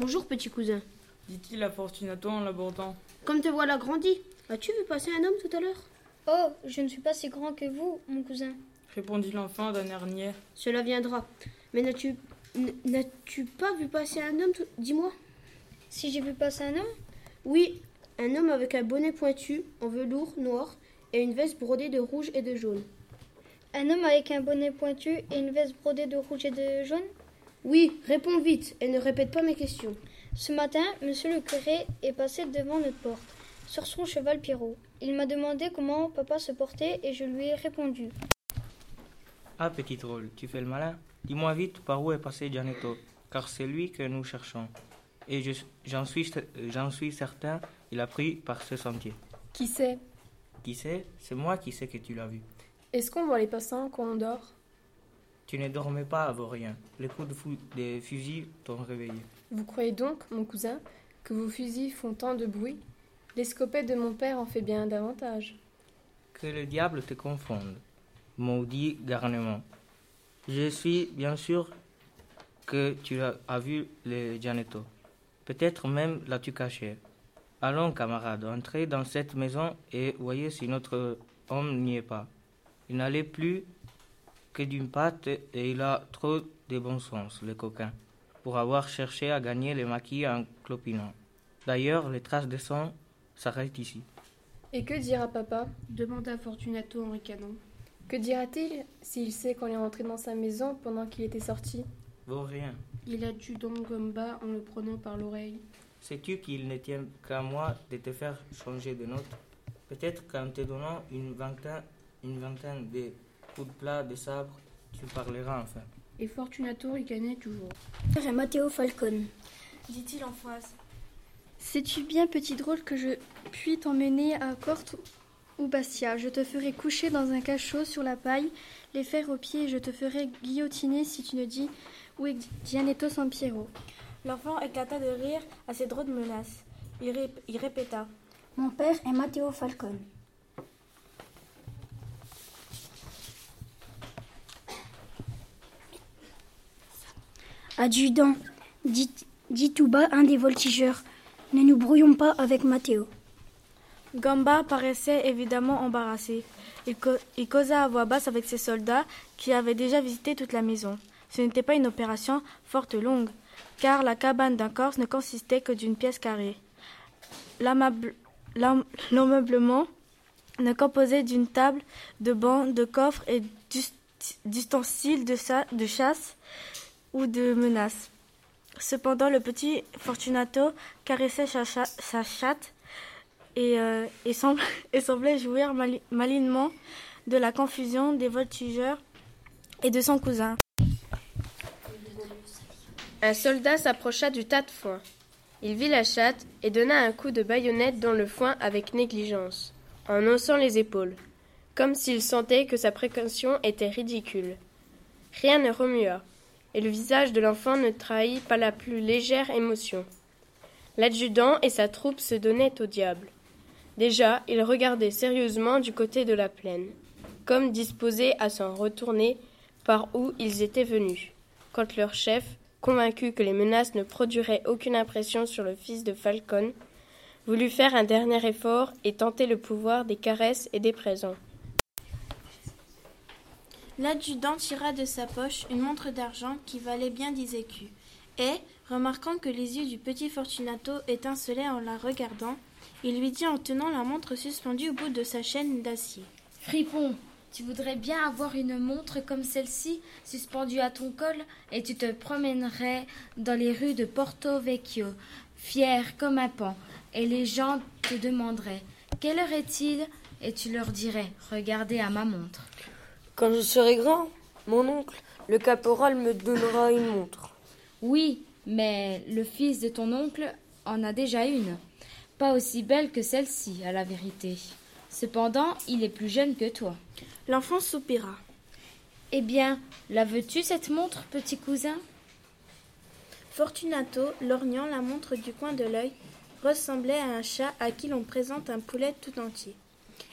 Bonjour, petit cousin. dit-il à Fortunato en l'abordant. Comme te voilà grandi, as-tu vu passer un homme tout à l'heure? Oh, je ne suis pas si grand que vous, mon cousin. Répondit l'enfant d'un air niais. Cela viendra. Mais n'as-tu n'as-tu pas vu passer un homme tout- Dis-moi. Si j'ai vu passer un homme? Oui, un homme avec un bonnet pointu, en velours noir, et une veste brodée de rouge et de jaune. Un homme avec un bonnet pointu et une veste brodée de rouge et de jaune? Oui, réponds vite et ne répète pas mes questions. Ce matin, monsieur le curé est passé devant notre porte, sur son cheval Pierrot. Il m'a demandé comment papa se portait et je lui ai répondu. Ah, petit drôle, tu fais le malin Dis-moi vite par où est passé Gianetto, car c'est lui que nous cherchons. Et je- j'en suis, j'en suis certain, il a pris par ce sentier. Qui sait Qui sait C'est moi qui sais que tu l'as vu. Est-ce qu'on voit les passants quand on dort? Tu ne dormais pas à rien. Les coups de fou- des fusils t'ont réveillé. Vous croyez donc, mon cousin, que vos fusils font tant de bruit? L'escopette de mon père en fait bien davantage. Que le diable te confonde, maudit garnement. Je suis bien sûr que tu as, vu le Gianetto. Peut-être même l'as-tu caché. Allons, camarade, entrez dans cette maison et voyez si notre homme n'y est pas. Il n'allait plus que d'une patte et il a trop de bon sens, le coquin, pour avoir cherché à gagner les maquis en clopinant. D'ailleurs, les traces de sang s'arrêtent ici. Et que dira papa? demanda Fortunato en ricanant. Que dira-t-il s'il sait qu'on est rentré dans sa maison pendant qu'il était sorti? Vaut rien. Il a dû donc Gomba en le prenant par l'oreille. Sais-tu qu'il ne tient qu'à moi de te faire changer de note? Peut-être qu'en te donnant une vingtaine, une vingtaine de coups de plat de sabre, tu parleras enfin. Et Fortunato ricanait toujours. Père est Matteo Falcone. dit-il en phrase. Sais-tu bien, petit drôle, que je puis t'emmener à Corte ou Bastia? Je te ferai coucher dans un cachot sur la paille, les fers aux pieds, et je te ferai guillotiner si tu ne dis où est Gianetto Sampiero. L'enfant éclata de rire à ces drôles de menaces. Il, ré- il répéta. Mon père est Matteo Falcone. Adjudant, dit, dit tout bas un des voltigeurs. Ne nous brouillons pas avec Matteo. Gamba paraissait évidemment embarrassé. Il, causa à voix basse avec ses soldats qui avaient déjà visité toute la maison. Ce n'était pas une opération forte longue, car la cabane d'un Corse ne consistait que d'une pièce carrée. L'ameublement ne composait d'une table, de bancs, de coffres et d'ust- d'ustensiles de chasse ou de menaces. Cependant, le petit Fortunato caressait sa, cha- sa chatte et, euh, et, semblait jouir mali- malinement de la confusion des voltigeurs et de son cousin. Un soldat s'approcha du tas de foin. Il vit la chatte et donna un coup de baïonnette dans le foin avec négligence, en haussant les épaules, comme s'il sentait que sa précaution était ridicule. Rien ne remua, et le visage de l'enfant ne trahit pas la plus légère émotion. L'adjudant et sa troupe se donnaient au diable. Déjà, ils regardaient sérieusement du côté de la plaine, comme disposés à s'en retourner par où ils étaient venus, quand leur chef, convaincu que les menaces ne produiraient aucune impression sur le fils de Falcon, voulut faire un dernier effort et tenter le pouvoir des caresses et des présents. L'adjudant tira de sa poche une montre d'argent qui valait bien dix écus, et, remarquant que les yeux du petit Fortunato étincelaient en la regardant, il lui dit en tenant la montre suspendue au bout de sa chaîne d'acier. Fripon, tu voudrais bien avoir une montre comme celle-ci suspendue à ton col et tu te promènerais dans les rues de Porto Vecchio, fier comme un pan, et les gens te demanderaient Quelle heure est-il? Et tu leur dirais Regardez à ma montre. Quand je serai grand, mon oncle, le caporal, me donnera une montre. Oui, mais le fils de ton oncle en a déjà une. Pas aussi belle que celle-ci, à la vérité. Cependant, il est plus jeune que toi. L'enfant soupira. Eh bien, la veux-tu, cette montre, petit cousin? Fortunato, lorgnant la montre du coin de l'œil, ressemblait à un chat à qui l'on présente un poulet tout entier.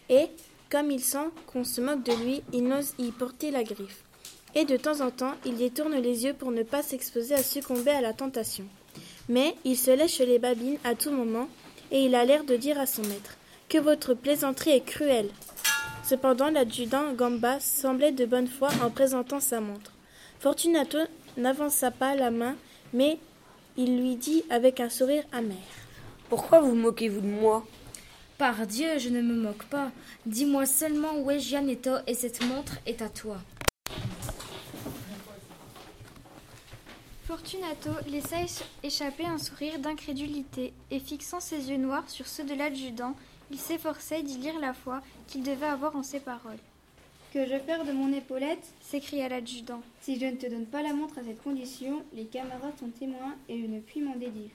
Et, comme il sent qu'on se moque de lui, il n'ose y porter la griffe. Et de temps en temps, il détourne les yeux pour ne pas s'exposer à succomber à la tentation. Mais il se lèche les babines à tout moment, et il a l'air de dire à son maître Que votre plaisanterie est cruelle. Cependant, l'adjudant Gamba semblait de bonne foi en présentant sa montre. Fortunato n'avança pas la main, mais il lui dit avec un sourire amer. Pourquoi vous moquez-vous de moi? Par Dieu, je ne me moque pas. Dis-moi seulement où est Gianetto et cette montre est à toi. Fortunato laissa échapper un sourire d'incrédulité et fixant ses yeux noirs sur ceux de l'adjudant, il s'efforçait d'y lire la foi qu'il devait avoir en ses paroles. Que je perds de mon épaulette s'écria l'adjudant. Si je ne te donne pas la montre à cette condition, les camarades sont témoins et je ne puis m'en dédire.